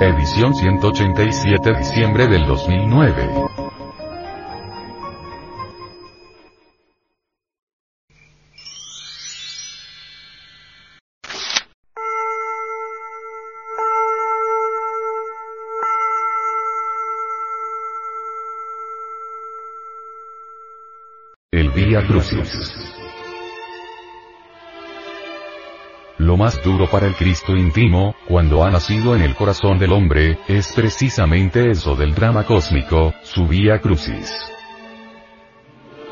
Edición 187 diciembre del 2009. El Vía Crucis. Lo más duro para el Cristo íntimo, cuando ha nacido en el corazón del hombre, es precisamente eso del drama cósmico, su Vía Crucis.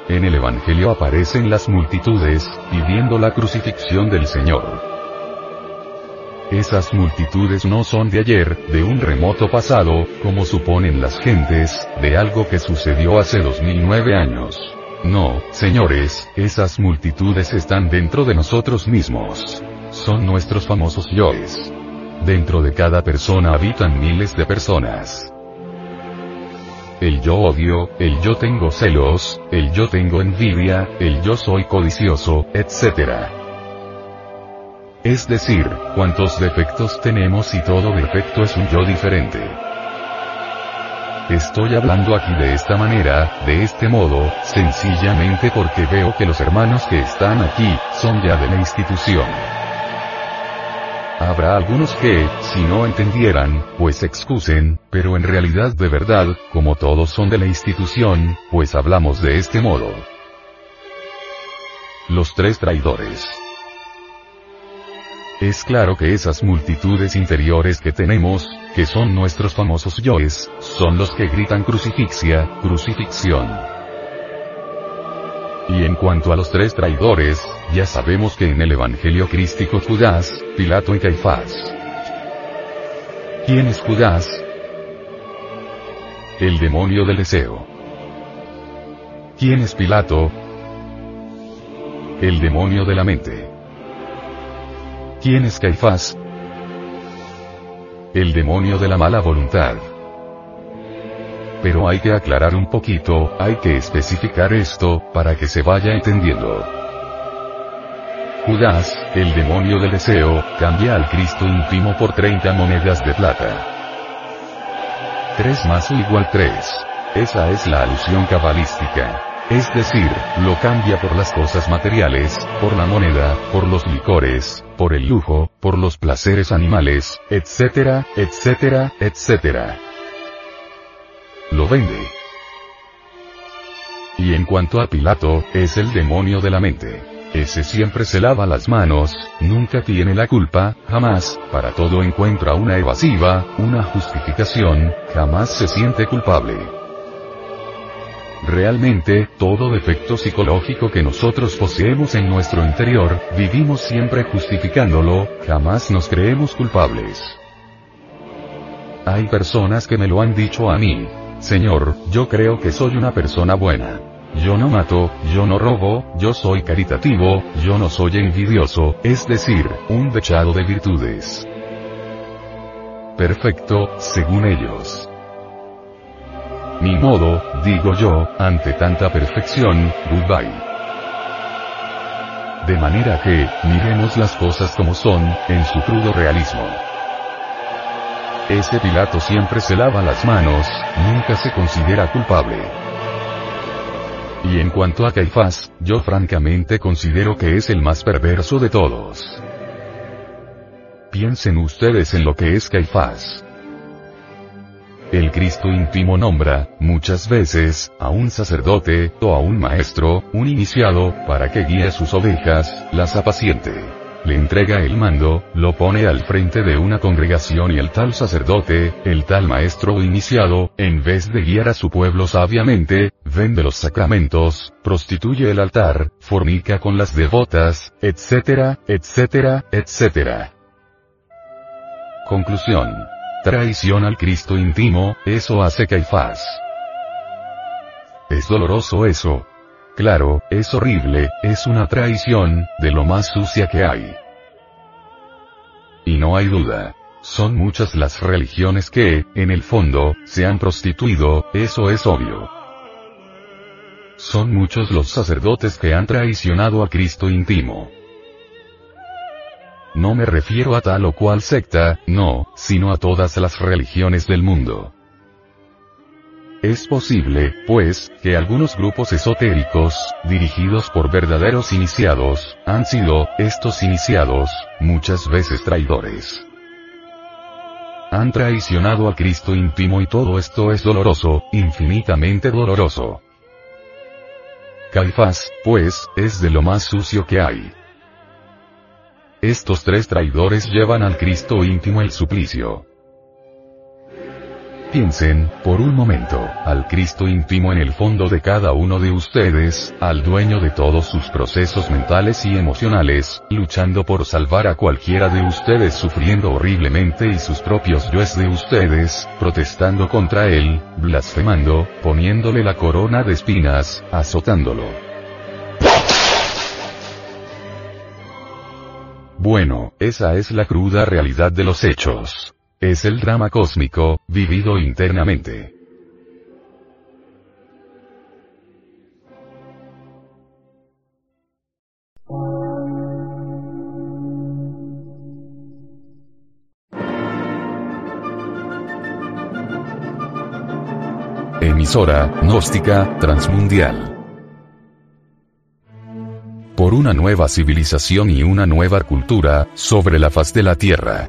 En el Evangelio aparecen las multitudes, pidiendo la crucifixión del Señor. Esas multitudes no son de ayer, de un remoto pasado, como suponen las gentes, de algo que sucedió hace 2009 años. No, señores, esas multitudes están dentro de nosotros mismos. Son nuestros famosos yoes. Dentro de cada persona habitan miles de personas. El yo odio, el yo tengo celos, el yo tengo envidia, el yo soy codicioso, etc. Es decir, cuántos defectos tenemos y todo defecto es un yo diferente. Estoy hablando aquí de esta manera, de este modo, sencillamente porque veo que los hermanos que están aquí, son ya de la institución. Habrá algunos que, si no entendieran, pues excusen, pero en realidad de verdad, como todos son de la institución, pues hablamos de este modo. Los tres traidores. Es claro que esas multitudes interiores que tenemos, que son nuestros famosos yoes, son los que gritan crucifixia, crucifixión. Y en cuanto a los tres traidores, ya sabemos que en el Evangelio crístico Judas, Pilato y Caifás. ¿Quién es Judas? El demonio del deseo. ¿Quién es Pilato? El demonio de la mente. ¿Quién es Caifás? El demonio de la mala voluntad. Pero hay que aclarar un poquito, hay que especificar esto, para que se vaya entendiendo. Judas, el demonio del deseo, cambia al Cristo íntimo por 30 monedas de plata. 3 más o igual 3. Esa es la alusión cabalística. Es decir, lo cambia por las cosas materiales, por la moneda, por los licores, por el lujo, por los placeres animales, etcétera, etcétera, etcétera. Lo vende. Y en cuanto a Pilato, es el demonio de la mente. Ese siempre se lava las manos, nunca tiene la culpa, jamás, para todo encuentra una evasiva, una justificación, jamás se siente culpable. Realmente, todo defecto psicológico que nosotros poseemos en nuestro interior, vivimos siempre justificándolo, jamás nos creemos culpables. Hay personas que me lo han dicho a mí. Señor, yo creo que soy una persona buena. Yo no mato, yo no robo, yo soy caritativo, yo no soy envidioso, es decir, un dechado de virtudes. Perfecto, según ellos. Ni modo, digo yo, ante tanta perfección, goodbye. De manera que, miremos las cosas como son, en su crudo realismo. Ese Pilato siempre se lava las manos, nunca se considera culpable. Y en cuanto a Caifás, yo francamente considero que es el más perverso de todos. Piensen ustedes en lo que es Caifás. El Cristo íntimo nombra, muchas veces, a un sacerdote, o a un maestro, un iniciado, para que guíe sus ovejas, las apaciente. Le entrega el mando, lo pone al frente de una congregación y el tal sacerdote, el tal maestro o iniciado, en vez de guiar a su pueblo sabiamente, vende los sacramentos, prostituye el altar, fornica con las devotas, etcétera, etcétera, etcétera. Conclusión. Traición al Cristo íntimo, eso hace Caifás. Es doloroso eso. Claro, es horrible, es una traición, de lo más sucia que hay. Y no hay duda. Son muchas las religiones que, en el fondo, se han prostituido, eso es obvio. Son muchos los sacerdotes que han traicionado a Cristo íntimo. No me refiero a tal o cual secta, no, sino a todas las religiones del mundo. Es posible, pues, que algunos grupos esotéricos, dirigidos por verdaderos iniciados, han sido, estos iniciados, muchas veces traidores. Han traicionado a Cristo íntimo y todo esto es doloroso, infinitamente doloroso. Caifás, pues, es de lo más sucio que hay. Estos tres traidores llevan al Cristo íntimo el suplicio. Piensen, por un momento, al Cristo íntimo en el fondo de cada uno de ustedes, al dueño de todos sus procesos mentales y emocionales, luchando por salvar a cualquiera de ustedes sufriendo horriblemente y sus propios yoes de ustedes, protestando contra él, blasfemando, poniéndole la corona de espinas, azotándolo. Bueno, esa es la cruda realidad de los hechos. Es el drama cósmico, vivido internamente. Emisora, gnóstica, transmundial. Por una nueva civilización y una nueva cultura, sobre la faz de la Tierra.